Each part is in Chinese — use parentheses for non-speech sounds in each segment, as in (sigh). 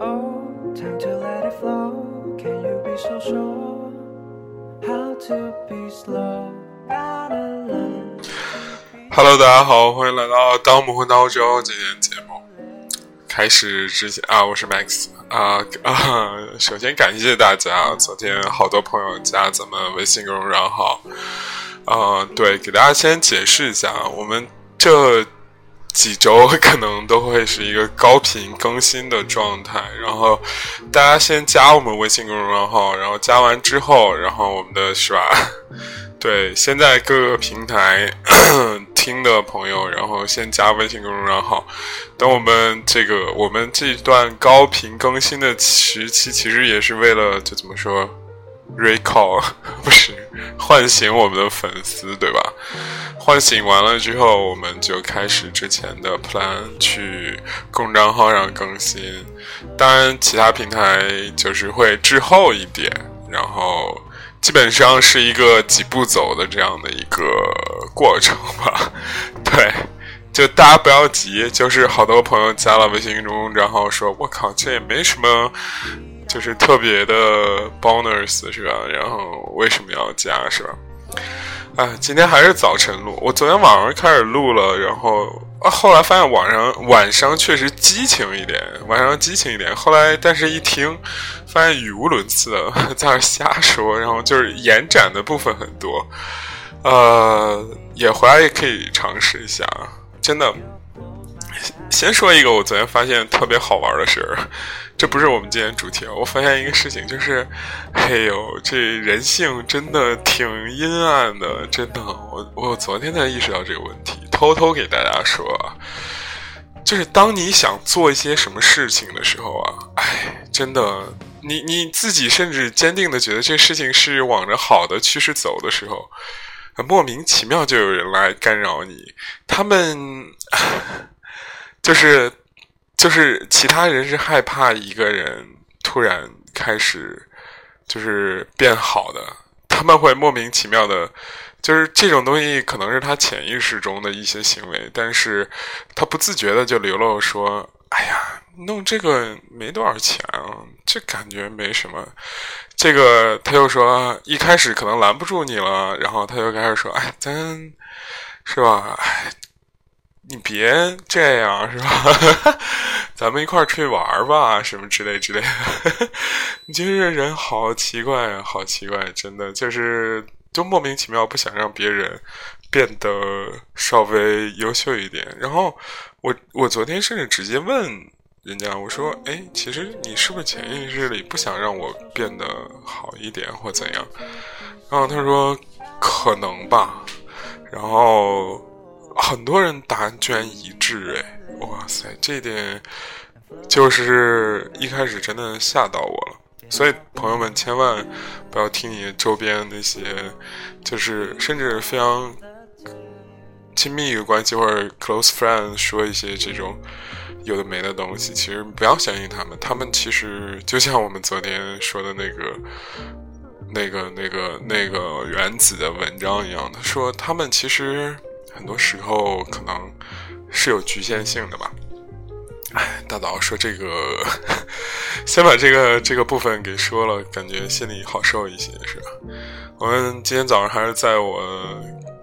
Oh, time to let it flow. Can you be so sure? How to be slow? Gotta learn. Hello，大家好，欢迎来到《当我们混到洲》这天节目。开始之前啊，我是 Max 啊啊，首先感谢大家，昨天好多朋友加咱们微信公众账号。啊，对，给大家先解释一下，我们这几周可能都会是一个高频更新的状态，然后大家先加我们微信公众账号，然后加完之后，然后我们的是吧？(laughs) 对，现在各个平台听的朋友，然后先加微信公众账号。等我们这个我们这段高频更新的时期，其实也是为了就怎么说，recall (laughs) 不是唤醒我们的粉丝，对吧？唤醒完了之后，我们就开始之前的 plan 去公账号上更新。当然，其他平台就是会滞后一点，然后。基本上是一个几步走的这样的一个过程吧，(laughs) 对，就大家不要急，就是好多朋友加了微信公众账号说，我靠，这也没什么，就是特别的 bonus 是吧？然后为什么要加是吧？啊，今天还是早晨录，我昨天晚上开始录了，然后啊，后来发现晚上晚上确实激情一点，晚上激情一点，后来但是一听。发现语无伦次的 (laughs) 在那瞎说，然后就是延展的部分很多，呃，也回来也可以尝试一下，真的。先说一个我昨天发现特别好玩的事儿，这不是我们今天主题。我发现一个事情，就是，哎呦，这人性真的挺阴暗的，真的。我我昨天才意识到这个问题，偷偷给大家说，就是当你想做一些什么事情的时候啊，哎，真的。你你自己甚至坚定的觉得这事情是往着好的趋势走的时候，莫名其妙就有人来干扰你。他们就是就是其他人是害怕一个人突然开始就是变好的，他们会莫名其妙的，就是这种东西可能是他潜意识中的一些行为，但是他不自觉的就流露说：“哎呀。”弄这个没多少钱啊，这感觉没什么。这个他又说一开始可能拦不住你了，然后他又开始说：“哎，咱是吧？哎，你别这样是吧？(laughs) 咱们一块儿出去玩吧，什么之类之类的。”你觉得人好奇怪，好奇怪，真的就是就莫名其妙不想让别人变得稍微优秀一点。然后我我昨天甚至直接问。人家我说，哎，其实你是不是潜意识里不想让我变得好一点或怎样？然后他说，可能吧。然后很多人答案居然一致，哎，哇塞，这点就是一开始真的吓到我了。所以朋友们千万不要听你周边那些，就是甚至非常亲密的关系或者 close friend 说一些这种。有的没的东西，其实不要相信他们。他们其实就像我们昨天说的那个、那个、那个、那个原子的文章一样，他说他们其实很多时候可能是有局限性的吧。哎，大早说这个，(laughs) 先把这个这个部分给说了，感觉心里好受一些，是吧？我们今天早上还是在我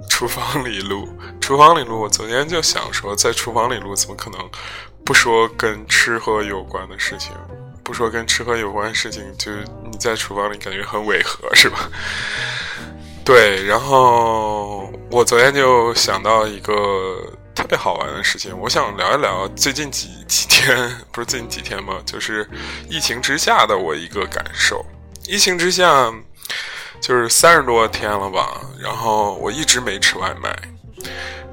厨房里录，厨房里录。我昨天就想说，在厨房里录，怎么可能？不说跟吃喝有关的事情，不说跟吃喝有关的事情，就你在厨房里感觉很违和，是吧？对，然后我昨天就想到一个特别好玩的事情，我想聊一聊最近几几天，不是最近几天吗？就是疫情之下的我一个感受。疫情之下，就是三十多天了吧，然后我一直没吃外卖，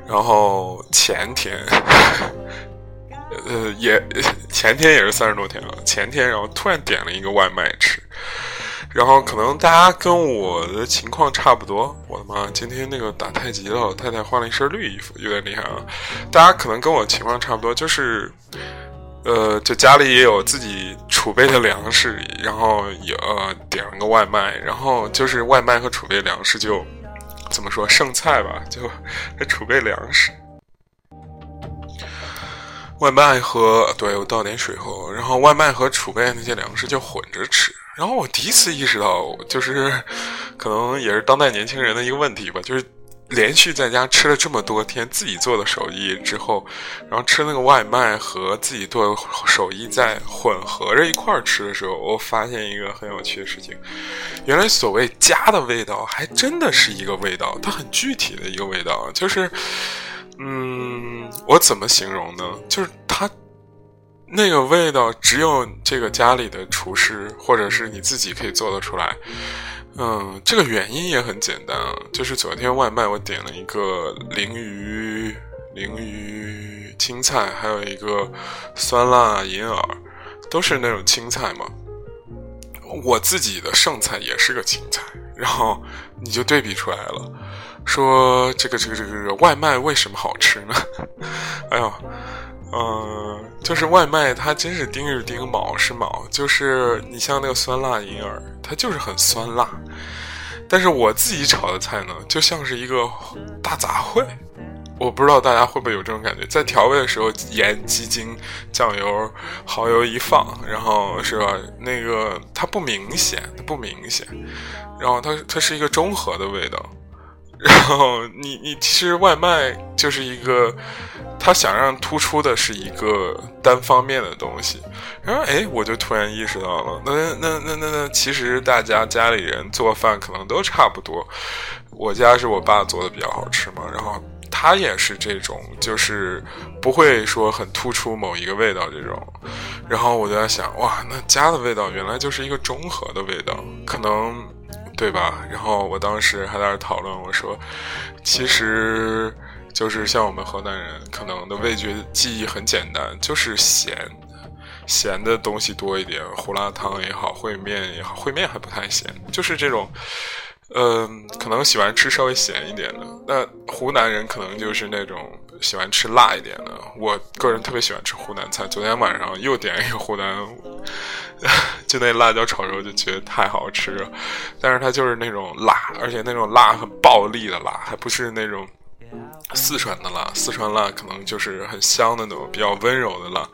然后前天。(laughs) 呃，也前天也是三十多天了。前天，然后突然点了一个外卖吃，然后可能大家跟我的情况差不多。我的妈，今天那个打太极的老太太换了一身绿衣服，有点厉害啊！大家可能跟我情况差不多，就是呃，就家里也有自己储备的粮食，然后也呃点了个外卖，然后就是外卖和储备粮食就怎么说剩菜吧，就储备粮食。外卖和对我倒点水喝，然后外卖和储备那些粮食就混着吃。然后我第一次意识到，就是可能也是当代年轻人的一个问题吧，就是连续在家吃了这么多天自己做的手艺之后，然后吃那个外卖和自己做的手艺在混合着一块儿吃的时候，我发现一个很有趣的事情，原来所谓家的味道还真的是一个味道，它很具体的一个味道，就是，嗯，我怎么形容呢？就是它。那个味道只有这个家里的厨师或者是你自己可以做得出来。嗯，这个原因也很简单啊，就是昨天外卖我点了一个鲮鱼、鲮鱼青菜，还有一个酸辣银耳，都是那种青菜嘛。我自己的剩菜也是个青菜，然后你就对比出来了，说这个这个这个外卖为什么好吃呢？(laughs) 哎呦。嗯，就是外卖，它真是丁是丁，卯是卯，就是你像那个酸辣银耳，它就是很酸辣。但是我自己炒的菜呢，就像是一个大杂烩。我不知道大家会不会有这种感觉，在调味的时候，盐、鸡精、酱油、蚝油一放，然后是吧？那个它不明显，它不明显，然后它它是一个中和的味道。然后你你其实外卖就是一个。他想让突出的是一个单方面的东西，然后哎，我就突然意识到了，那那那那那，其实大家家里人做饭可能都差不多。我家是我爸做的比较好吃嘛，然后他也是这种，就是不会说很突出某一个味道这种。然后我就在想，哇，那家的味道原来就是一个中和的味道，可能对吧？然后我当时还在那讨论，我说，其实。就是像我们河南人，可能的味觉记忆很简单，就是咸，咸的东西多一点，胡辣汤也好，烩面也好，烩面还不太咸，就是这种，嗯，可能喜欢吃稍微咸一点的。那湖南人可能就是那种喜欢吃辣一点的。我个人特别喜欢吃湖南菜，昨天晚上又点一个湖南，(laughs) 就那辣椒炒肉就觉得太好吃了，但是它就是那种辣，而且那种辣很暴力的辣，还不是那种。四川的辣，四川辣可能就是很香的那种比较温柔的辣，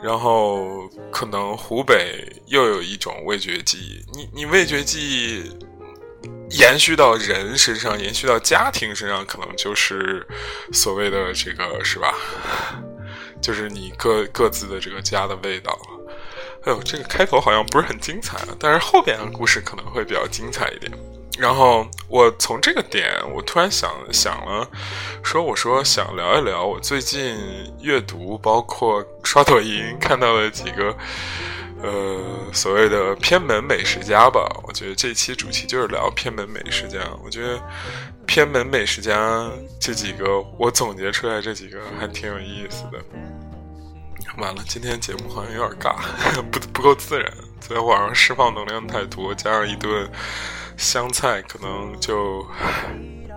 然后可能湖北又有一种味觉记忆，你你味觉记忆延续到人身上，延续到家庭身上，可能就是所谓的这个是吧？就是你各各自的这个家的味道。哎呦，这个开头好像不是很精彩，但是后边的故事可能会比较精彩一点。然后我从这个点，我突然想想了，说我说想聊一聊我最近阅读，包括刷抖音看到的几个，呃，所谓的偏门美食家吧。我觉得这期主题就是聊偏门美食家。我觉得偏门美食家这几个，我总结出来这几个还挺有意思的。完了，今天节目好像有点尬，(laughs) 不不够自然，在晚上释放能量太多，加上一顿。香菜可能就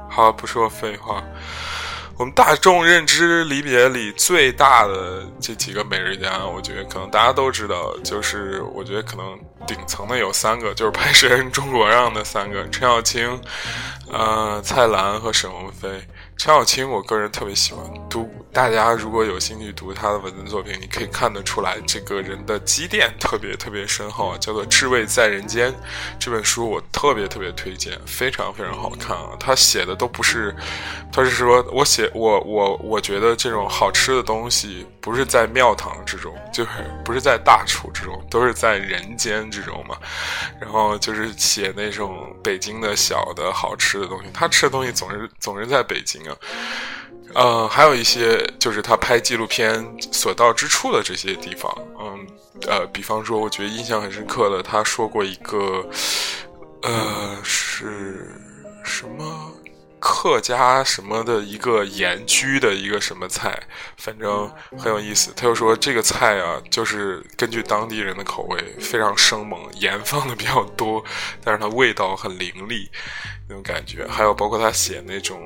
好，不说废话。我们大众认知离别里最大的这几个美食家，我觉得可能大家都知道，就是我觉得可能顶层的有三个，就是拍摄人中国让的三个：陈小青、呃蔡澜和沈鸿飞。陈小青，我个人特别喜欢读。大家如果有兴趣读他的文字作品，你可以看得出来，这个人的积淀特别特别深厚，叫做《至味在人间》这本书，我特别特别推荐，非常非常好看啊。他写的都不是，他是说我写我我我觉得这种好吃的东西不是在庙堂之中，就是不是在大厨之中，都是在人间之中嘛。然后就是写那种北京的小的好吃的东西，他吃的东西总是总是在北京啊。呃，还有一些就是他拍纪录片所到之处的这些地方，嗯，呃，比方说，我觉得印象很深刻的，他说过一个，呃，是什么？客家什么的一个盐焗的一个什么菜，反正很有意思。他又说这个菜啊，就是根据当地人的口味，非常生猛，盐放的比较多，但是它味道很凌厉那种感觉。还有包括他写那种，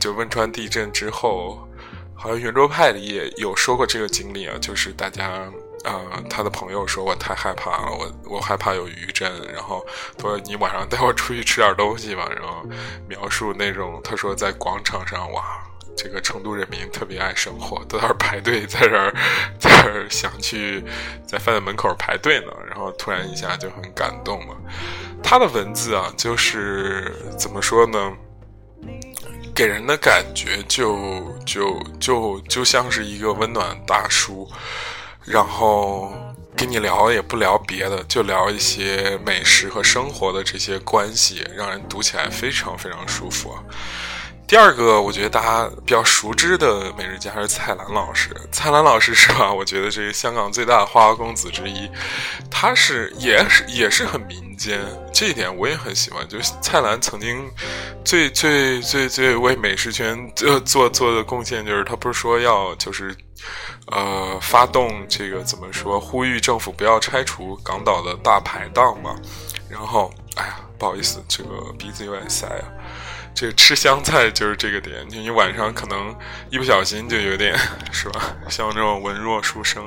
就汶川地震之后，好像圆桌派里也有说过这个经历啊，就是大家。啊，他的朋友说我太害怕了，我我害怕有余震，然后他说你晚上带我出去吃点东西吧，然后描述那种他说在广场上哇，这个成都人民特别爱生活，都在这儿排队，在这儿在这儿想去在饭店门口排队呢，然后突然一下就很感动嘛。他的文字啊，就是怎么说呢？给人的感觉就就就就像是一个温暖大叔，然后跟你聊也不聊别的，就聊一些美食和生活的这些关系，让人读起来非常非常舒服。第二个，我觉得大家比较熟知的美食家是蔡澜老师。蔡澜老师是吧？(laughs) 我觉得这个香港最大的花花公子之一，他是也是也是很民间，这一点我也很喜欢。就是蔡澜曾经最最最最为美食圈做做做的贡献，就是他不是说要就是呃发动这个怎么说，呼吁政府不要拆除港岛的大排档嘛。然后，哎呀，不好意思，这个鼻子有点塞啊。这个吃香菜就是这个点，就你晚上可能一不小心就有点，(laughs) 是吧？像这种文弱书生，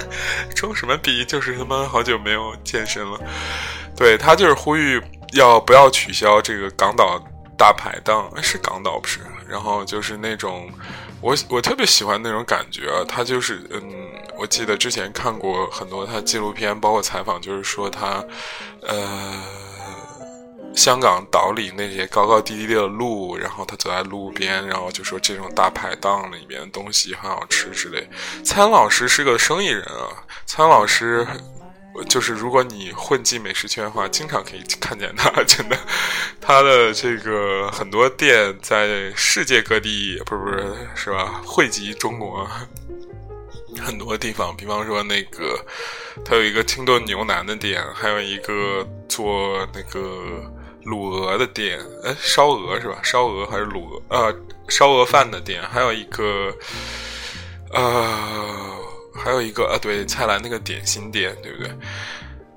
(laughs) 装什么逼？就是他妈好久没有健身了。对他就是呼吁要不要取消这个港岛大排档？是港岛不是？然后就是那种，我我特别喜欢那种感觉啊。他就是嗯，我记得之前看过很多他纪录片，包括采访，就是说他，呃。香港岛里那些高高低低的路，然后他走在路边，然后就说这种大排档里面的东西很好吃之类。蔡澜老师是个生意人啊，蔡澜老师就是如果你混迹美食圈的话，经常可以看见他，(laughs) 真的，他的这个很多店在世界各地，不是不是是吧？汇集中国很多地方，比方说那个他有一个清炖牛腩的店，还有一个做那个。卤鹅的店，哎，烧鹅是吧？烧鹅还是卤鹅？呃，烧鹅饭的店，还有一个，呃，还有一个，呃，对，蔡澜那个点心店，对不对？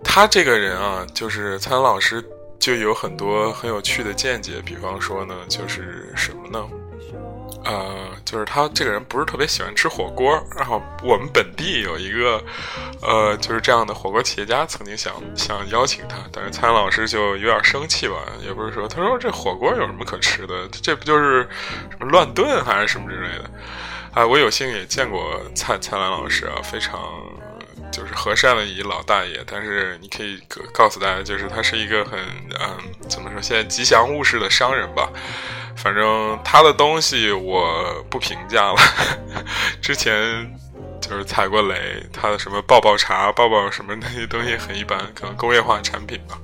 他这个人啊，就是蔡澜老师，就有很多很有趣的见解。比方说呢，就是什么呢？呃，就是他这个人不是特别喜欢吃火锅，然后我们本地有一个，呃，就是这样的火锅企业家，曾经想想邀请他，但是蔡澜老师就有点生气吧，也不是说，他说这火锅有什么可吃的，这不就是什么乱炖还是什么之类的？啊，我有幸也见过蔡蔡澜老师啊，非常就是和善的一老大爷，但是你可以告诉大家，就是他是一个很嗯，怎么说，现在吉祥物式的商人吧。反正他的东西我不评价了，(laughs) 之前就是踩过雷，他的什么抱抱茶、抱抱什么那些东西很一般，可能工业化产品吧。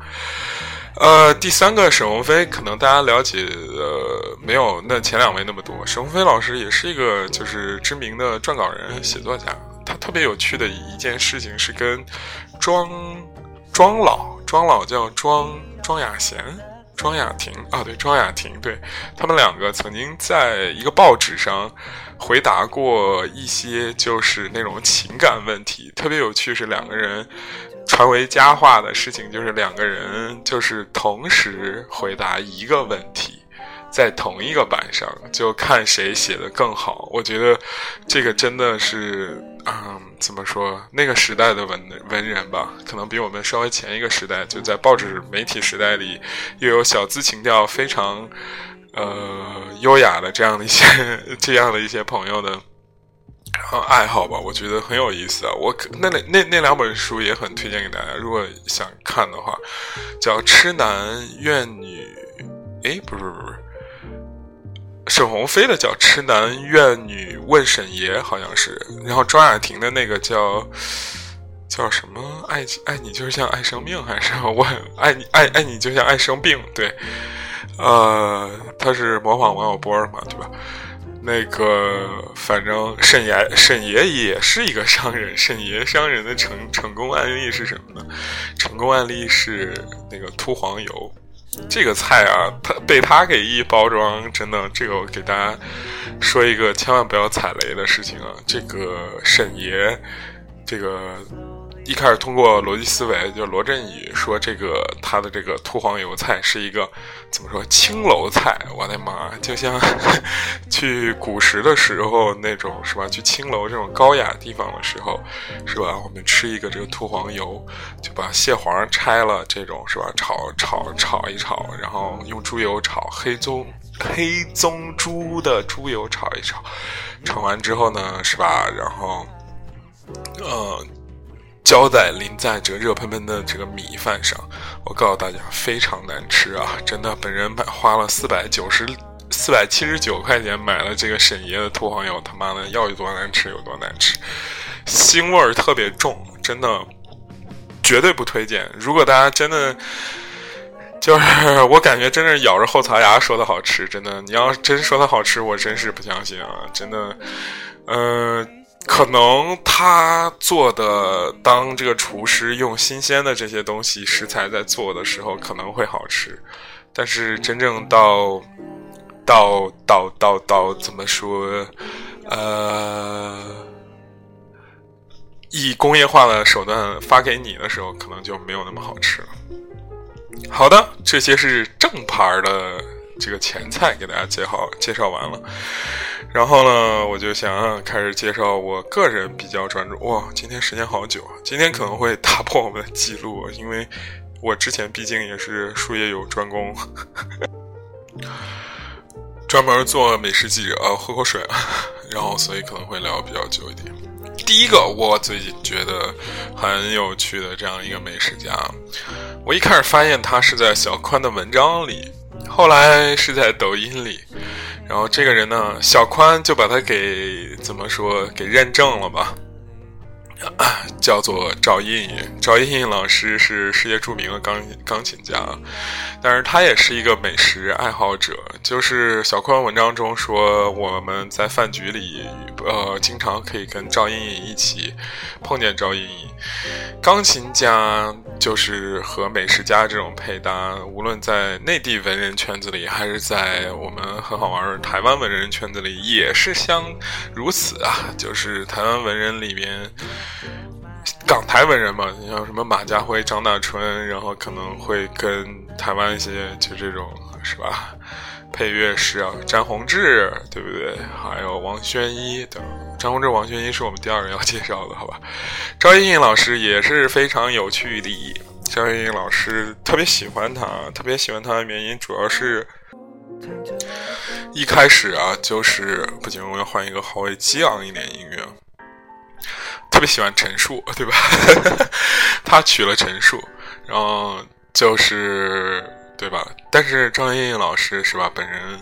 呃，第三个沈鸿飞，可能大家了解呃没有那前两位那么多。沈鸿飞老师也是一个就是知名的撰稿人、写作家，他特别有趣的一件事情是跟庄庄老庄老叫庄庄雅贤。庄雅婷啊，对，庄雅婷，对他们两个曾经在一个报纸上回答过一些就是那种情感问题，特别有趣。是两个人传为佳话的事情，就是两个人就是同时回答一个问题。在同一个板上，就看谁写的更好。我觉得这个真的是，嗯，怎么说？那个时代的文文人吧，可能比我们稍微前一个时代，就在报纸媒体时代里，又有小资情调非常，呃，优雅的这样的一些 (laughs) 这样的一些朋友的爱好吧。我觉得很有意思啊。我那那那那两本书也很推荐给大家，如果想看的话，叫《痴男怨女》。哎，不是不是。沈鸿飞的叫《痴男怨女问沈爷》，好像是。然后庄雅婷的那个叫叫什么？爱爱你就像爱生命，还是我爱你爱爱你就像爱生病？对，呃，他是模仿王小波嘛，对吧？那个反正沈爷沈爷也是一个商人，沈爷商人的成成功案例是什么呢？成功案例是那个秃黄油。这个菜啊，他被他给一包装，真的，这个我给大家说一个千万不要踩雷的事情啊。这个沈爷这个。一开始通过逻辑思维，就罗振宇说这个他的这个秃黄油菜是一个怎么说青楼菜？我的妈，就像 (laughs) 去古时的时候那种是吧？去青楼这种高雅地方的时候，是吧？我们吃一个这个秃黄油，就把蟹黄拆了，这种是吧？炒炒炒一炒，然后用猪油炒黑棕 (laughs) 黑棕猪的猪油炒一炒，炒完之后呢，是吧？然后，呃。浇在淋在这个热喷喷的这个米饭上，我告诉大家非常难吃啊！真的，本人买花了四百九十四百七十九块钱买了这个沈爷的兔黄油，他妈的要有多难吃有多难吃，腥味儿特别重，真的绝对不推荐。如果大家真的就是我感觉真是咬着后槽牙说的好吃，真的，你要真说它好吃，我真是不相信啊！真的，嗯。可能他做的，当这个厨师用新鲜的这些东西食材在做的时候，可能会好吃。但是真正到到到到到怎么说？呃，以工业化的手段发给你的时候，可能就没有那么好吃了。好的，这些是正牌的这个前菜，给大家介绍介绍完了。然后呢，我就想开始介绍我个人比较专注。哇，今天时间好久啊！今天可能会打破我们的记录，因为我之前毕竟也是术业有专攻，专门做美食记者啊。喝口水，然后所以可能会聊比较久一点。第一个，我最近觉得很有趣的这样一个美食家，我一开始发现他是在小宽的文章里，后来是在抖音里。然后这个人呢，小宽就把他给怎么说给认证了吧，(coughs) 叫做赵胤胤。赵胤胤老师是世界著名的钢钢琴家，但是他也是一个美食爱好者。就是小宽文章中说，我们在饭局里，呃，经常可以跟赵胤胤一起碰见赵胤胤。钢琴家就是和美食家这种配搭，无论在内地文人圈子里，还是在我们很好玩台湾文人圈子里，也是相如此啊。就是台湾文人里边，港台文人嘛，你像什么马家辉、张大春，然后可能会跟台湾一些就这种是吧？配乐师啊，詹宏志，对不对？还有王宣一等。张宏志、王宣一是我们第二个要介绍的，好吧？赵莹莹老师也是非常有趣的。赵莹莹老师特别喜欢他，特别喜欢他的原因主要是，一开始啊，就是不行，我要换一个稍微激昂一点音乐。特别喜欢陈数，对吧？(laughs) 他娶了陈数，然后就是对吧？但是张莹莹老师是吧？本人。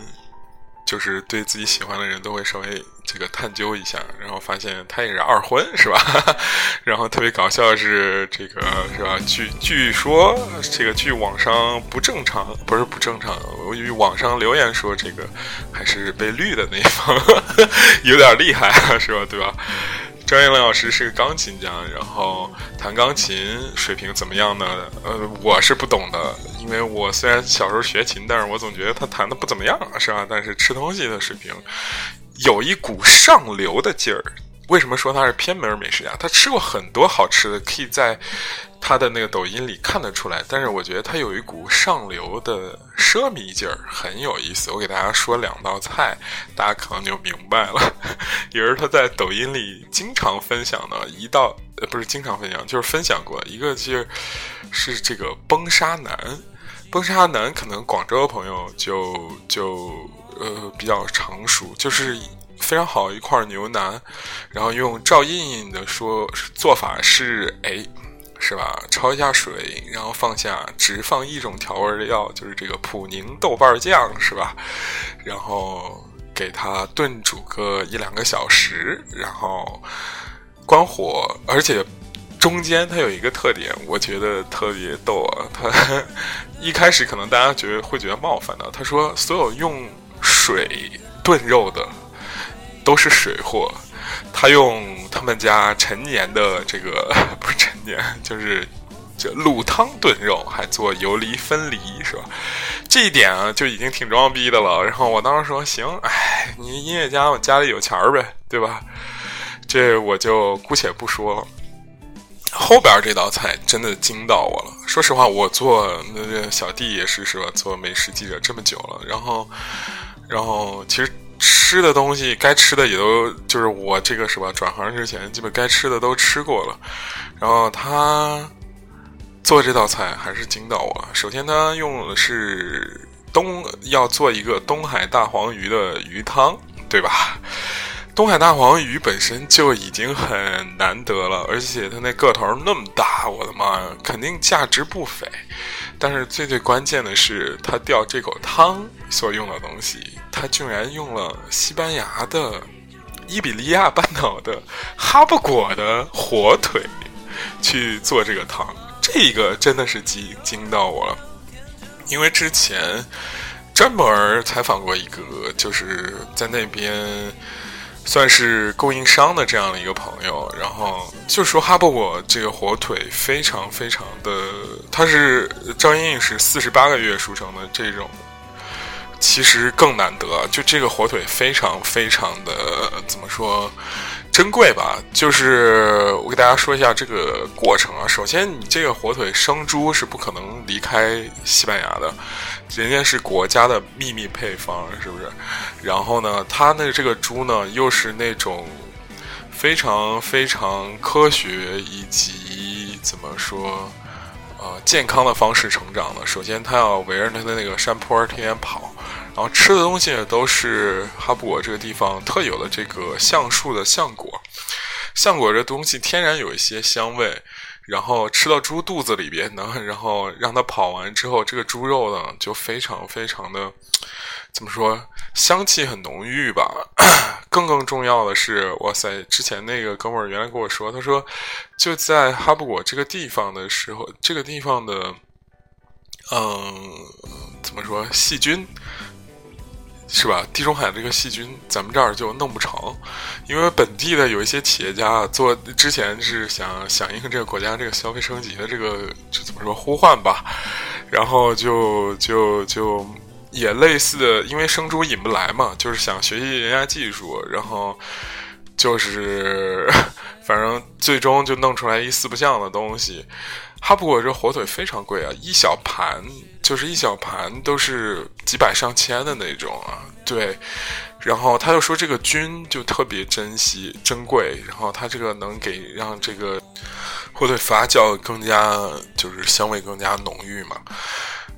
就是对自己喜欢的人都会稍微这个探究一下，然后发现他也是二婚，是吧？(laughs) 然后特别搞笑的是这个是吧？据据说这个据网上不正常，不是不正常，我与网上留言说这个还是被绿的那一方 (laughs) 有点厉害，是吧？对吧？张彦良老师是个钢琴家，然后弹钢琴水平怎么样呢？呃，我是不懂的，因为我虽然小时候学琴，但是我总觉得他弹的不怎么样，是吧？但是吃东西的水平有一股上流的劲儿。为什么说他是偏门美食家？他吃过很多好吃的，可以在他的那个抖音里看得出来。但是我觉得他有一股上流的奢靡劲儿，很有意思。我给大家说两道菜，大家可能就明白了。(laughs) 也是他在抖音里经常分享的一道，呃，不是经常分享，就是分享过一个，就是是这个崩沙男。崩沙男可能广州的朋友就就呃比较成熟，就是。非常好一块牛腩，然后用赵印印的说做法是，哎，是吧？焯一下水，然后放下只放一种调味的料，就是这个普宁豆瓣酱，是吧？然后给它炖煮个一两个小时，然后关火，而且中间它有一个特点，我觉得特别逗啊！他 (laughs) 一开始可能大家觉得会觉得冒犯的，他说所有用水炖肉的。都是水货，他用他们家陈年的这个 (laughs) 不是陈年，就是这卤汤炖肉，还做游离分离，是吧？这一点啊，就已经挺装逼的了。然后我当时说：“行，哎，你音乐家，我家里有钱儿呗，对吧？”这我就姑且不说了。后边这道菜真的惊到我了。说实话，我做那小弟也是是吧？做美食记者这么久了，然后，然后其实吃的东西该吃的也都就是我这个是吧？转行之前基本该吃的都吃过了。然后他做这道菜还是惊到我。首先，他用的是东要做一个东海大黄鱼的鱼汤，对吧？(laughs) 东海大黄鱼本身就已经很难得了，而且它那个头那么大，我的妈呀，肯定价值不菲。但是最最关键的是，它吊这口汤所用的东西，它竟然用了西班牙的伊比利亚半岛的哈布果的火腿去做这个汤，这个真的是惊惊到我了。因为之前专门采访过一个，就是在那边。算是供应商的这样的一个朋友，然后就说哈布果这个火腿非常非常的，它是张英英是四十八个月熟成的这种，其实更难得，就这个火腿非常非常的怎么说？珍贵吧，就是我给大家说一下这个过程啊。首先，你这个火腿生猪是不可能离开西班牙的，人家是国家的秘密配方，是不是？然后呢，它的这个猪呢，又是那种非常非常科学以及怎么说，呃，健康的方式成长的。首先，它要围着它的那个山坡天天跑。然后吃的东西也都是哈布果这个地方特有的这个橡树的橡果，橡果这东西天然有一些香味，然后吃到猪肚子里边呢，然后让它跑完之后，这个猪肉呢就非常非常的怎么说，香气很浓郁吧。(clears throat) 更更重要的是，哇塞，之前那个哥们儿原来跟我说，他说就在哈布果这个地方的时候，这个地方的，嗯，怎么说，细菌。是吧？地中海这个细菌，咱们这儿就弄不成，因为本地的有一些企业家做之前是想响应这个国家这个消费升级的这个就怎么说呼唤吧，然后就就就也类似的，因为生猪引不来嘛，就是想学习人家技术，然后就是 (laughs) 反正最终就弄出来一四不像的东西。哈布果这火腿非常贵啊，一小盘就是一小盘都是几百上千的那种啊。对，然后他又说这个菌就特别珍惜珍贵，然后他这个能给让这个火腿发酵更加就是香味更加浓郁嘛。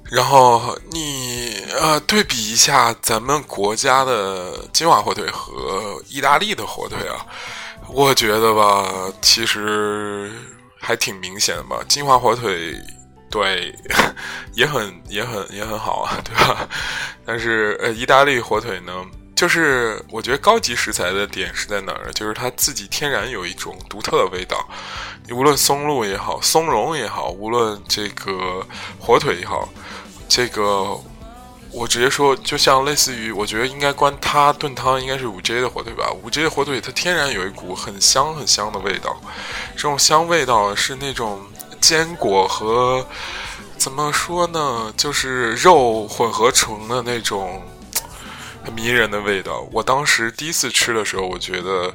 然后你呃对比一下咱们国家的金华火腿和意大利的火腿啊，我觉得吧，其实。还挺明显的吧，金华火腿，对，(laughs) 也很也很也很好啊，(laughs) 对吧？但是呃，意大利火腿呢，就是我觉得高级食材的点是在哪儿？就是它自己天然有一种独特的味道，你无论松露也好，松茸也好，无论这个火腿也好，这个。我直接说，就像类似于，我觉得应该关它炖汤应该是五 J 的火腿吧。五 J 的火腿它天然有一股很香很香的味道，这种香味道是那种坚果和怎么说呢，就是肉混合成的那种很迷人的味道。我当时第一次吃的时候，我觉得，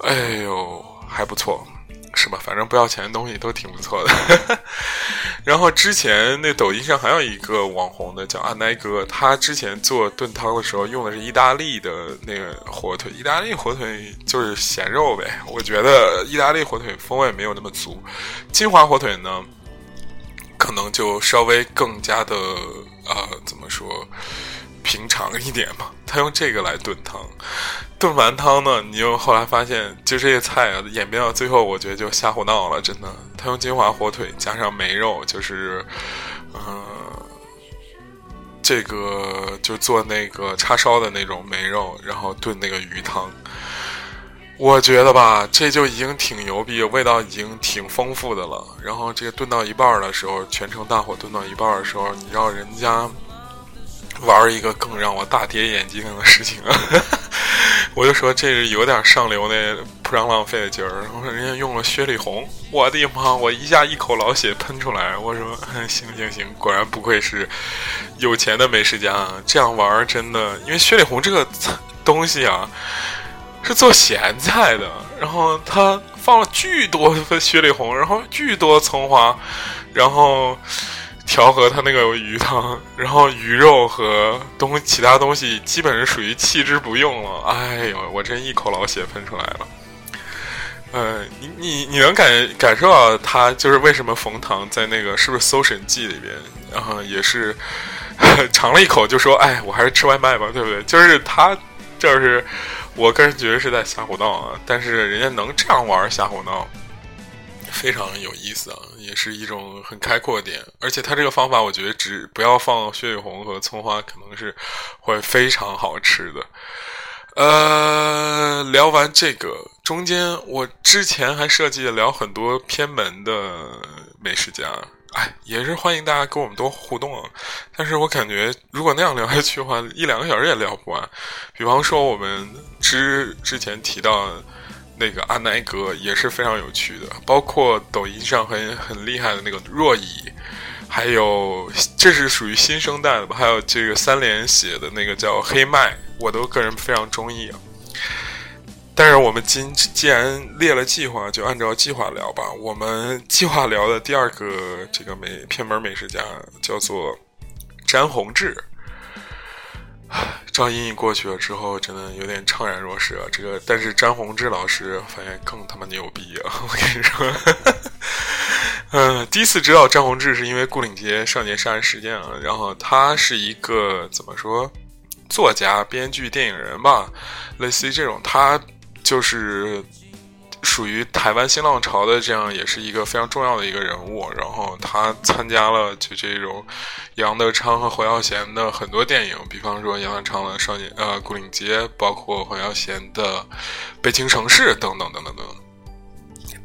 哎呦还不错。是吧？反正不要钱的东西都挺不错的。(laughs) 然后之前那抖音上还有一个网红的叫阿呆哥，他之前做炖汤的时候用的是意大利的那个火腿，意大利火腿就是咸肉呗。我觉得意大利火腿风味没有那么足，金华火腿呢，可能就稍微更加的呃，怎么说？平常一点嘛，(laughs) 他用这个来炖汤，炖完汤呢，你又后来发现，就这些菜啊，演变到最后，我觉得就瞎胡闹了，真的。他用金华火腿加上梅肉，就是，嗯，这个就做那个叉烧的那种梅肉，然后炖那个鱼汤。我觉得吧，这就已经挺牛逼，味道已经挺丰富的了。然后这个炖到一半的时候，全程大火炖到一半的时候，你知道人家。玩一个更让我大跌眼镜的事情啊！(laughs) 我就说这是有点上流那铺张浪费的劲儿。然后人家用了雪里红，我的妈！我一下一口老血喷出来。我说行行行，果然不愧是有钱的美食家啊！这样玩真的，因为雪里红这个东西啊是做咸菜的，然后它放了巨多的雪里红，然后巨多葱花，然后调和它那个鱼汤，然后鱼肉和东其他东西基本是属于弃之不用了。哎呦，我真一口老血喷出来了。呃，你你你能感感受到他就是为什么冯唐在那个是不是《搜神记》里边，然后也是 (laughs) 尝了一口就说：“哎，我还是吃外卖吧，对不对？”就是他，这是我个人觉得是在瞎胡闹啊。但是人家能这样玩瞎胡闹，非常有意思啊，也是一种很开阔点。而且它这个方法，我觉得只不要放血里红和葱花，可能是会非常好吃的。呃，聊完这个，中间我之前还设计了聊很多偏门的美食家，哎，也是欢迎大家跟我们多互动啊。但是我感觉如果那样聊下去的话，一两个小时也聊不完。比方说我们之之前提到那个阿奈哥也是非常有趣的，包括抖音上很很厉害的那个若乙，还有这是属于新生代的吧？还有这个三连写的那个叫黑麦。我都个人非常中意啊，但是我们今既然列了计划，就按照计划聊吧。我们 (laughs) 计划聊的第二个这个美偏门美食家叫做詹宏志。赵莹莹过去了之后，真的有点怅然若失啊。这个，但是詹宏志老师发现更他妈牛逼啊！(laughs) 我跟你说，(laughs) 嗯，第一次知道詹宏志是因为顾岭街少年杀人事件啊。然后他是一个怎么说？作家、编剧、电影人吧，类似于这种，他就是属于台湾新浪潮的这样，也是一个非常重要的一个人物。然后他参加了就这种杨德昌和侯耀贤的很多电影，比方说杨德昌的《少年呃古岭街》，包括侯耀贤的《北京城市》等等等等等。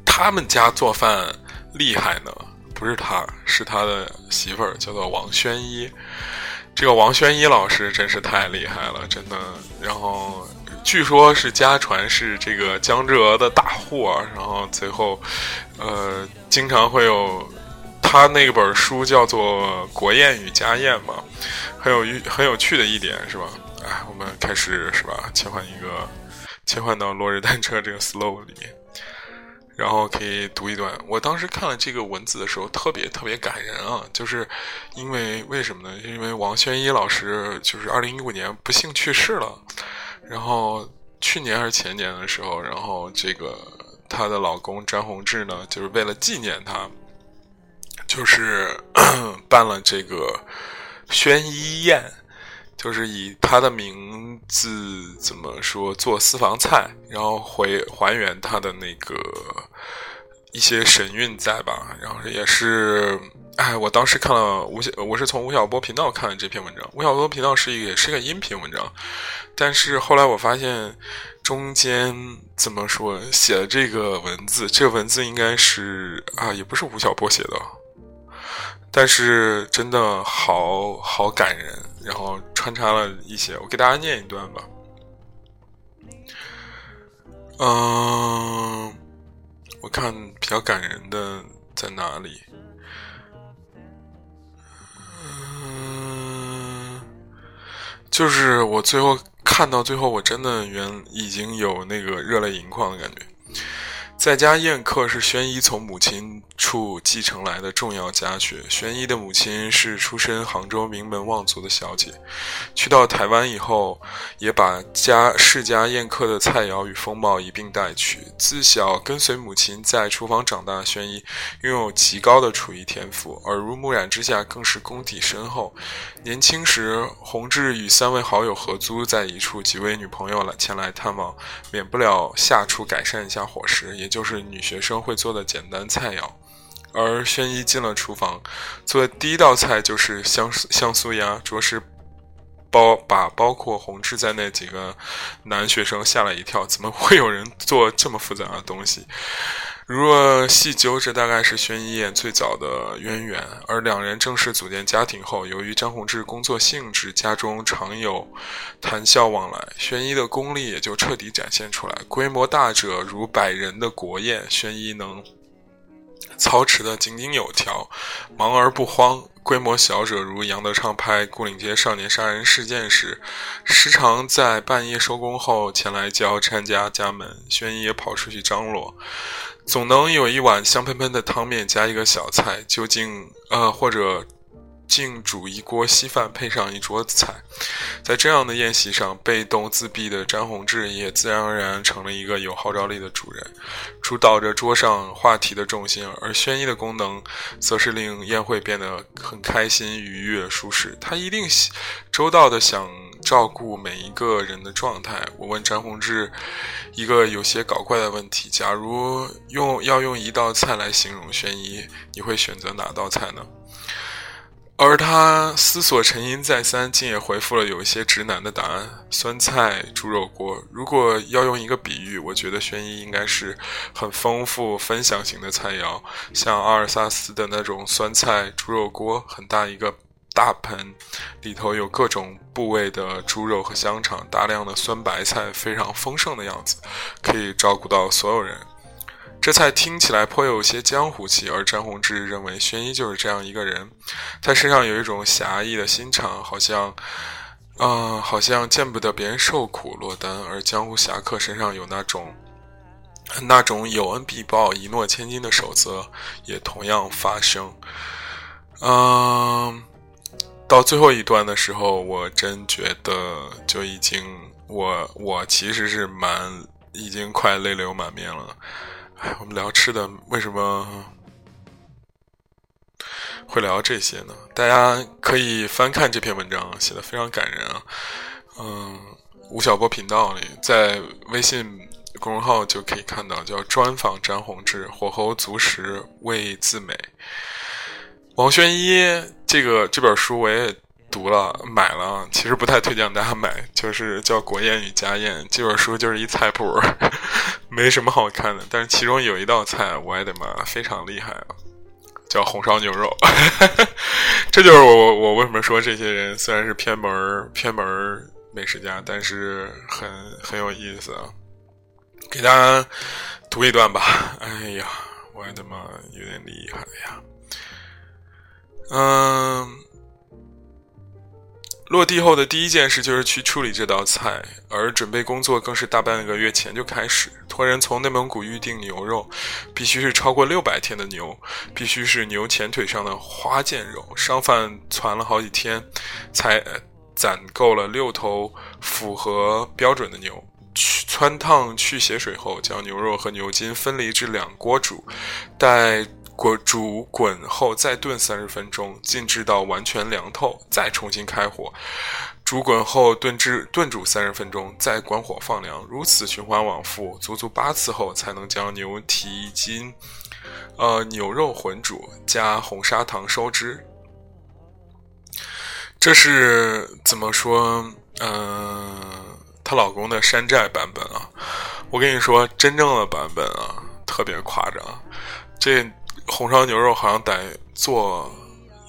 他们家做饭厉害呢，不是他，是他的媳妇儿，叫做王宣一。这个王宣一老师真是太厉害了，真的。然后据说是家传是这个江浙的大户啊。然后最后，呃，经常会有他那本书叫做《国宴与家宴》嘛，很有很有趣的一点是吧？哎，我们开始是吧？切换一个，切换到落日单车这个 slow 里面。然后可以读一段。我当时看了这个文字的时候，特别特别感人啊！就是因为为什么呢？因为王宣一老师就是二零一五年不幸去世了。然后去年还是前年的时候，然后这个她的老公张宏志呢，就是为了纪念她，就是 (clears throat) 办了这个宣一宴。就是以他的名字怎么说做私房菜，然后回还原他的那个一些神韵在吧。然后也是，哎，我当时看了吴小，我是从吴晓波频道看的这篇文章。吴晓波频道是一个也是个音频文章，但是后来我发现中间怎么说写的这个文字，这个文字应该是啊，也不是吴晓波写的，但是真的好好感人。然后穿插了一些，我给大家念一段吧。嗯，我看比较感人的在哪里？就是我最后看到最后，我真的原已经有那个热泪盈眶的感觉。在家宴客是宣一从母亲处继承来的重要家学。宣一的母亲是出身杭州名门望族的小姐，去到台湾以后，也把家世家宴客的菜肴与风貌一并带去。自小跟随母亲在厨房长大，宣一拥有极高的厨艺天赋，耳濡目染之下更是功底深厚。年轻时，洪志与三位好友合租在一处，几位女朋友来前来探望，免不了下厨改善一下伙食，也就是女学生会做的简单菜肴。而轩一进了厨房，做的第一道菜就是香香酥鸭，着实包把包括洪志在内几个男学生吓了一跳，怎么会有人做这么复杂的东西？如若细究，这大概是轩一最早的渊源。而两人正式组建家庭后，由于张宏志工作性质，家中常有谈笑往来，轩一的功力也就彻底展现出来。规模大者如百人的国宴，轩一能操持的井井有条，忙而不慌。规模小者如杨德昌拍《牯岭街少年杀人事件》时，时常在半夜收工后前来交参家家门，轩一也跑出去张罗。总能有一碗香喷喷的汤面加一个小菜，究竟呃或者。竟煮一锅稀饭，配上一桌子菜，在这样的宴席上，被动自闭的张宏志也自然而然成了一个有号召力的主人，主导着桌上话题的重心。而轩一的功能，则是令宴会变得很开心、愉悦、舒适。他一定周到的想照顾每一个人的状态。我问张宏志一个有些搞怪的问题：假如用要用一道菜来形容轩一，你会选择哪道菜呢？而他思索沉吟再三，竟也回复了有一些直男的答案：酸菜猪肉锅。如果要用一个比喻，我觉得轩一应该是很丰富、分享型的菜肴，像阿尔萨斯的那种酸菜猪肉锅，很大一个大盆，里头有各种部位的猪肉和香肠，大量的酸白菜，非常丰盛的样子，可以照顾到所有人。这菜听起来颇有些江湖气，而张宏志认为轩一就是这样一个人，他身上有一种侠义的心肠，好像，啊，好像见不得别人受苦落单，而江湖侠客身上有那种，那种有恩必报、一诺千金的守则，也同样发生。嗯，到最后一段的时候，我真觉得就已经，我我其实是蛮已经快泪流满面了。哎，我们聊吃的，为什么会聊这些呢？大家可以翻看这篇文章，写的非常感人啊。嗯，吴晓波频道里，在微信公众号就可以看到，叫专访张宏志，火候足食味自美。王轩一这个这本书我也。读了买了，其实不太推荐大家买，就是叫《国宴与家宴》这本书，就是一菜谱，(laughs) 没什么好看的。但是其中有一道菜，我的妈，非常厉害啊，叫红烧牛肉。(laughs) 这就是我我为什么说这些人虽然是偏门偏门美食家，但是很很有意思啊。给大家读一段吧。哎呀，我的妈，有点厉害呀。嗯。落地后的第一件事就是去处理这道菜，而准备工作更是大半个月前就开始。托人从内蒙古预订牛肉，必须是超过六百天的牛，必须是牛前腿上的花腱肉。商贩攒了好几天，才攒够了六头符合标准的牛。去汆烫去血水后，将牛肉和牛筋分离至两锅煮，待。滚煮滚后再炖三十分钟，静置到完全凉透，再重新开火煮滚后炖至炖煮三十分钟，再关火放凉，如此循环往复，足足八次后才能将牛蹄筋、呃牛肉混煮，加红砂糖收汁。这是怎么说？嗯，她老公的山寨版本啊！我跟你说，真正的版本啊，特别夸张，这。红烧牛肉好像得做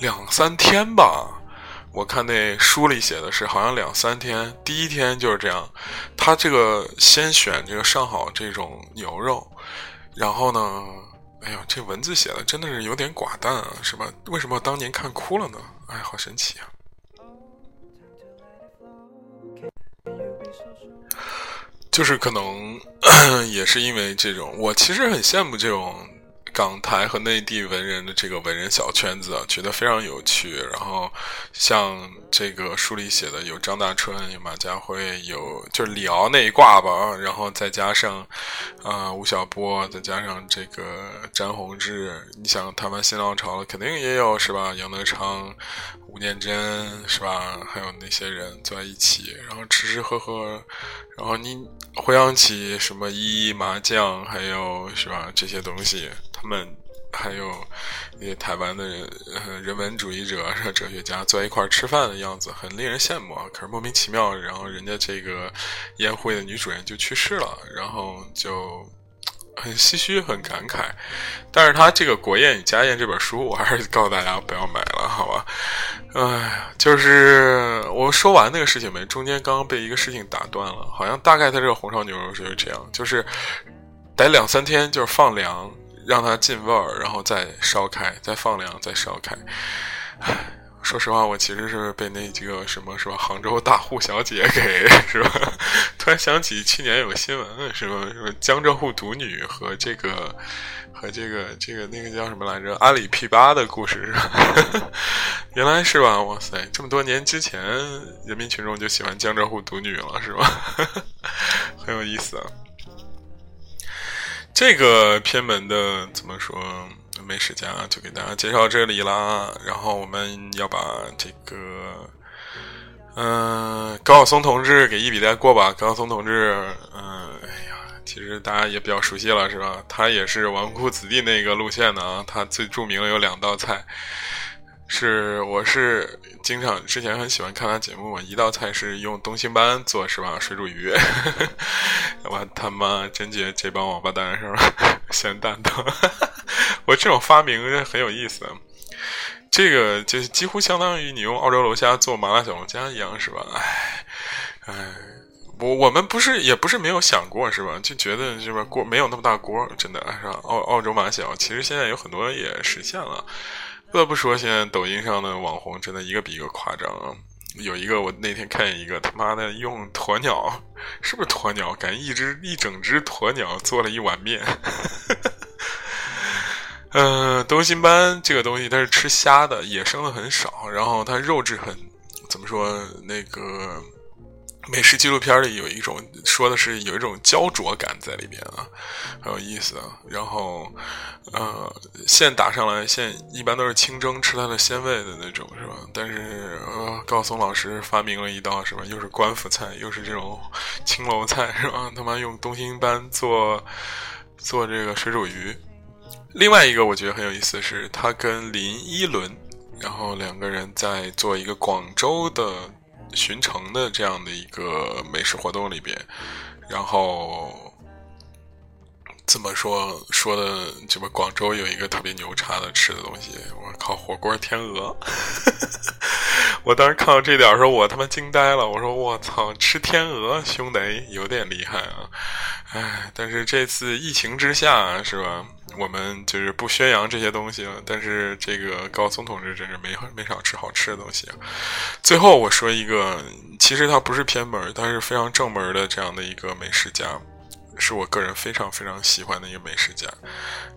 两三天吧，我看那书里写的是好像两三天。第一天就是这样，他这个先选这个上好这种牛肉，然后呢，哎呀，这文字写的真的是有点寡淡啊，是吧？为什么当年看哭了呢？哎，好神奇啊！就是可能 (coughs) 也是因为这种，我其实很羡慕这种。港台和内地文人的这个文人小圈子，觉得非常有趣。然后，像这个书里写的，有张大春，有马家辉，有就是李敖那一挂吧。然后再加上，啊，吴晓波，再加上这个詹宏志。你想，台湾新浪潮了，肯定也有是吧？杨德昌、吴念真是吧？还有那些人坐在一起，然后吃吃喝喝。然后你回想起什么一麻将，还有是吧？这些东西。他们还有那些台湾的人人文主义者、(laughs) 哲学家坐在一块儿吃饭的样子，很令人羡慕啊！可是莫名其妙，然后人家这个宴会的女主人就去世了，然后就很唏嘘、很感慨。但是他这个《国宴与家宴》这本书，我还是告诉大家不要买了，(laughs) 好吧？哎，就是我说完那个事情没，中间刚刚被一个事情打断了，好像大概他这个红烧牛肉就是这样，就是得两三天，就是放凉。让它进味儿，然后再烧开，再放凉，再烧开。说实话，我其实是被那几个什么是吧？杭州大户小姐给 (laughs) 是吧？突然想起去年有个新闻，是吧？什么江浙沪独女和这个和这个这个那个叫什么来着？阿里 P 八的故事是吧？(laughs) 原来是吧？哇塞，这么多年之前，人民群众就喜欢江浙沪独女了是吧？(laughs) 很有意思啊。这个偏门的怎么说？美食家就给大家介绍这里啦。然后我们要把这个，嗯，高晓松同志给一笔带过吧。高晓松同志，嗯，哎呀，其实大家也比较熟悉了，是吧？他也是纨绔子弟那个路线的啊。他最著名的有两道菜。是，我是经常之前很喜欢看他节目嘛，一道菜是用东星斑做，是吧？水煮鱼，(laughs) 我他妈真觉得这帮王八蛋是吧？(laughs) 咸蛋疼，(laughs) 我这种发明很有意思，这个就几乎相当于你用澳洲龙虾做麻辣小龙虾一样，是吧？哎，哎，我我们不是也不是没有想过，是吧？就觉得是吧锅没有那么大锅，真的是吧？澳澳洲马小，其实现在有很多也实现了。不得不说，现在抖音上的网红真的一个比一个夸张啊！有一个，我那天看见一个他妈的用鸵鸟，(laughs) 是不是鸵鸟？感觉一只一整只鸵鸟做了一碗面。嗯，(laughs) 东星斑这个东西它是吃虾的，野生的很少，然后它肉质很怎么说那个。美食纪录片里有一种说的是有一种焦灼感在里边啊，很有意思啊。然后，呃，线打上来，线一般都是清蒸吃它的鲜味的那种，是吧？但是，呃，高松老师发明了一道什么，又是官府菜，又是这种青楼菜，是吧？他妈用东星斑做做这个水煮鱼。另外一个我觉得很有意思是，他跟林依轮，然后两个人在做一个广州的。巡城的这样的一个美食活动里边，然后怎么说说的？这不，广州有一个特别牛叉的吃的东西，我靠，火锅天鹅！(laughs) 我当时看到这点时候，我他妈惊呆了。我说我操，吃天鹅，兄弟有点厉害啊！哎，但是这次疫情之下，是吧？我们就是不宣扬这些东西了，但是这个高松同志真是没没少吃好吃的东西啊。最后我说一个，其实他不是偏门，他是非常正门的这样的一个美食家，是我个人非常非常喜欢的一个美食家，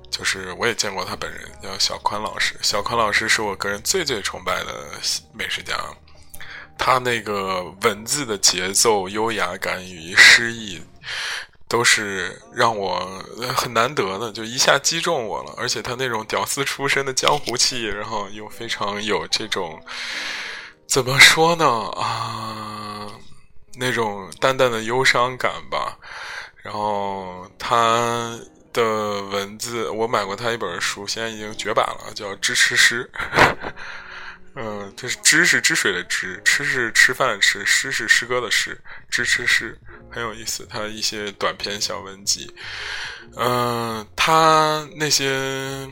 就是我也见过他本人，叫小宽老师。小宽老师是我个人最最崇拜的美食家，他那个文字的节奏、优雅感与诗意。都是让我很难得的，就一下击中我了。而且他那种屌丝出身的江湖气，然后又非常有这种怎么说呢啊，那种淡淡的忧伤感吧。然后他的文字，我买过他一本书，现在已经绝版了，叫《支持诗》。嗯，这是“知”是“汁水”的“知”，“吃”是吃饭的“吃”，“诗”是诗歌的“诗”，“支持诗”。很有意思，他一些短篇小文集，嗯，他那些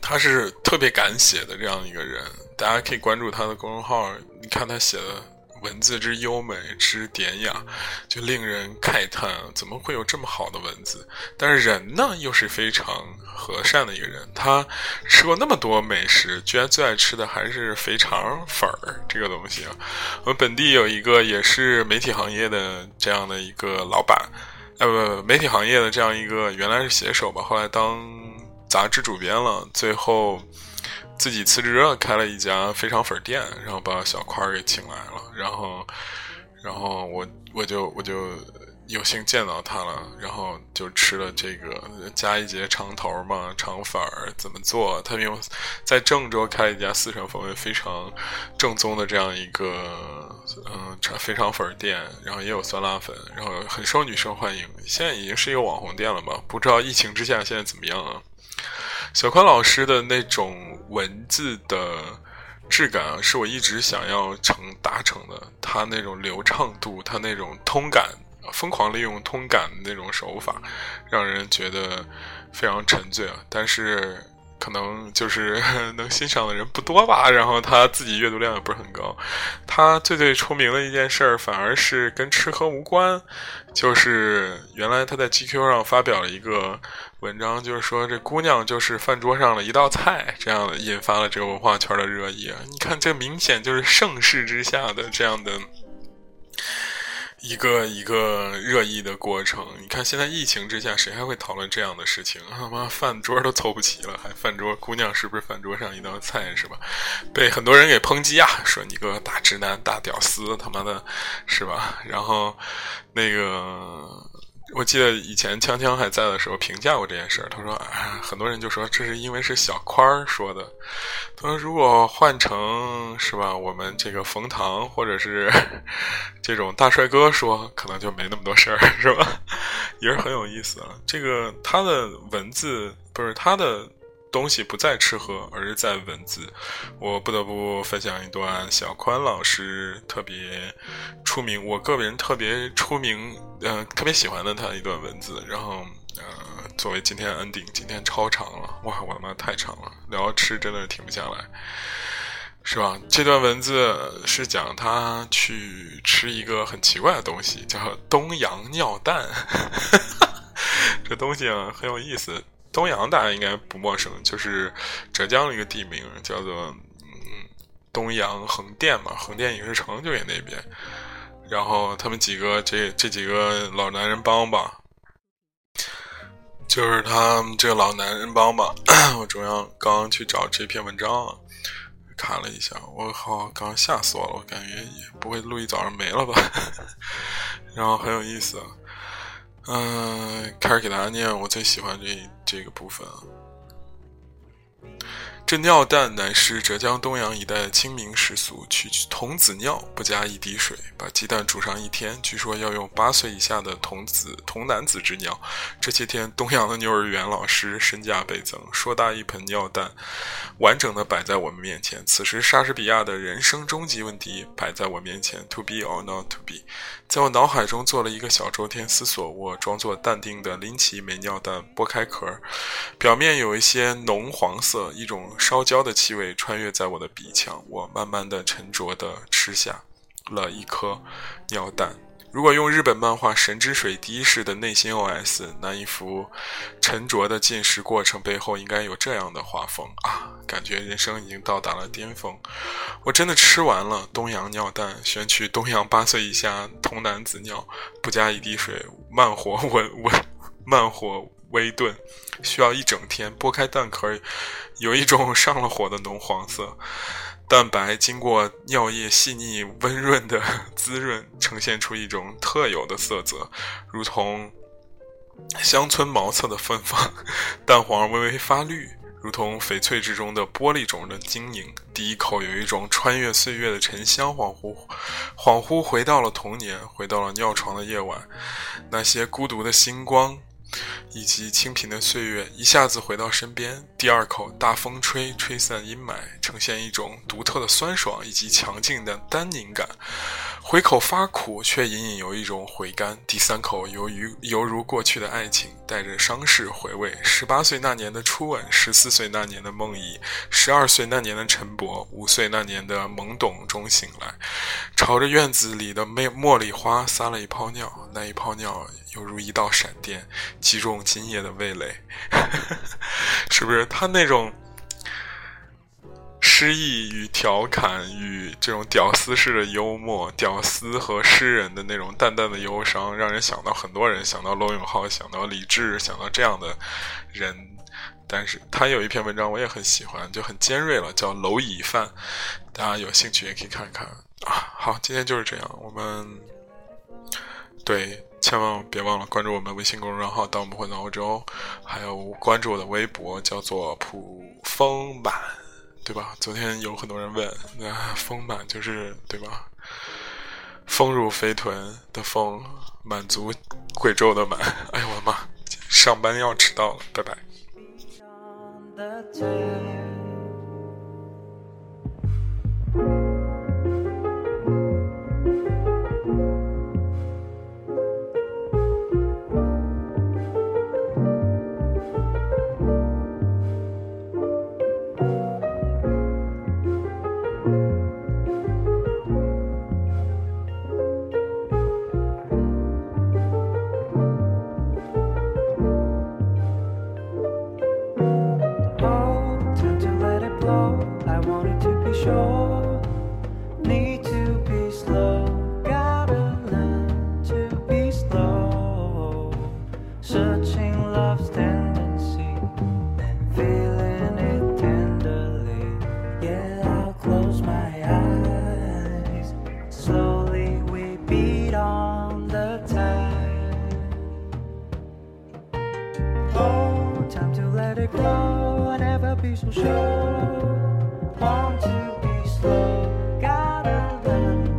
他是特别敢写的这样一个人，大家可以关注他的公众号，你看他写的。文字之优美之典雅，就令人慨叹，怎么会有这么好的文字？但是人呢，又是非常和善的一个人。他吃过那么多美食，居然最爱吃的还是肥肠粉儿这个东西啊！我们本地有一个也是媒体行业的这样的一个老板，呃，不，媒体行业的这样一个原来是写手吧，后来当杂志主编了，最后。自己辞职了，开了一家肥肠粉店，然后把小宽给请来了，然后，然后我我就我就有幸见到他了，然后就吃了这个加一节肠头嘛，肠粉怎么做？他们用在郑州开了一家四川风味非常正宗的这样一个嗯肥肠粉店，然后也有酸辣粉，然后很受女生欢迎，现在已经是一个网红店了吧？不知道疫情之下现在怎么样啊？小宽老师的那种文字的质感啊，是我一直想要成达成的。他那种流畅度，他那种通感，疯狂利用通感的那种手法，让人觉得非常沉醉啊。但是可能就是 (laughs) 能欣赏的人不多吧，然后他自己阅读量也不是很高。他最最出名的一件事儿，反而是跟吃喝无关，就是原来他在 GQ 上发表了一个文章，就是说这姑娘就是饭桌上的一道菜，这样的引发了这个文化圈的热议。你看，这明显就是盛世之下的这样的。一个一个热议的过程，你看现在疫情之下，谁还会讨论这样的事情？他妈饭桌都凑不齐了，还饭桌姑娘是不是饭桌上一道菜是吧？被很多人给抨击啊，说你个大直男、大屌丝，他妈的，是吧？然后那个。我记得以前锵锵还在的时候评价过这件事儿，他说：“啊，很多人就说这是因为是小宽儿说的。他说如果换成是吧，我们这个冯唐或者是这种大帅哥说，可能就没那么多事儿，是吧？(laughs) 也是很有意思啊。这个他的文字不是他的。”东西不在吃喝，而是在文字。我不得不分享一段小宽老师特别出名，我个人特别出名，呃，特别喜欢的他一段文字。然后，呃，作为今天 ending，今天超长了，哇，我的妈，太长了，聊吃真的停不下来，是吧？这段文字是讲他去吃一个很奇怪的东西，叫东洋尿蛋，(laughs) 这东西啊很有意思。东阳大家应该不陌生，就是浙江的一个地名，叫做嗯东阳横店嘛，横店影视城就在那边。然后他们几个这这几个老男人帮吧，就是他们这个老男人帮吧。(clears throat) 我中央刚去找这篇文章，啊看了一下，我靠，刚吓死我了！我感觉也不会录一早上没了吧？(laughs) 然后很有意思。啊嗯，开始给大家念我最喜欢这这个部分啊。这尿蛋乃是浙江东阳一带清明时俗，取童子尿，不加一滴水，把鸡蛋煮上一天。据说要用八岁以下的童子童男子之尿。这些天，东阳的幼儿园老师身价倍增，硕大一盆尿蛋，完整的摆在我们面前。此时，莎士比亚的人生终极问题摆在我面前：to be or not to be。在我脑海中做了一个小周天思索，我装作淡定的拎起一枚尿蛋，剥开壳，表面有一些浓黄色，一种。烧焦的气味穿越在我的鼻腔，我慢慢的、沉着的吃下了一颗尿蛋。如果用日本漫画《神之水滴》式的内心 OS，那一幅沉着的进食过程背后应该有这样的画风啊！感觉人生已经到达了巅峰。我真的吃完了东洋尿蛋，选取东洋八岁以下童男子尿，不加一滴水，慢火温温，慢火。微炖需要一整天，剥开蛋壳，有一种上了火的浓黄色蛋白，经过尿液细腻温润的滋润，呈现出一种特有的色泽，如同乡村茅厕的芬芳。蛋黄微微发绿，如同翡翠之中的玻璃种的晶莹。第一口有一种穿越岁月的沉香，恍惚，恍惚回到了童年，回到了尿床的夜晚，那些孤独的星光。以及清贫的岁月一下子回到身边。第二口，大风吹，吹散阴霾，呈现一种独特的酸爽以及强劲的单宁感。回口发苦，却隐隐有一种回甘。第三口，由于犹如过去的爱情，带着伤势回味。十八岁那年的初吻，十四岁那年的梦遗，十二岁那年的晨勃，五岁那年的懵懂中醒来，朝着院子里的茉茉莉花撒了一泡尿。那一泡尿。犹如一道闪电，击中今夜的味蕾，(laughs) 是不是？他那种诗意与调侃与这种屌丝式的幽默，屌丝和诗人的那种淡淡的忧伤，让人想到很多人，想到罗永浩，想到李志，想到这样的人。但是他有一篇文章我也很喜欢，就很尖锐了，叫《蝼蚁饭》，大家有兴趣也可以看一看啊。好，今天就是这样，我们对。千万别忘了关注我们微信公众号“盗墓混在欧洲”，还有关注我的微博，叫做“普丰满”，对吧？昨天有很多人问，那“丰满”就是对吧？丰乳肥臀的“丰”，满足贵州的“满”。哎呦我的妈！上班要迟到了，拜拜。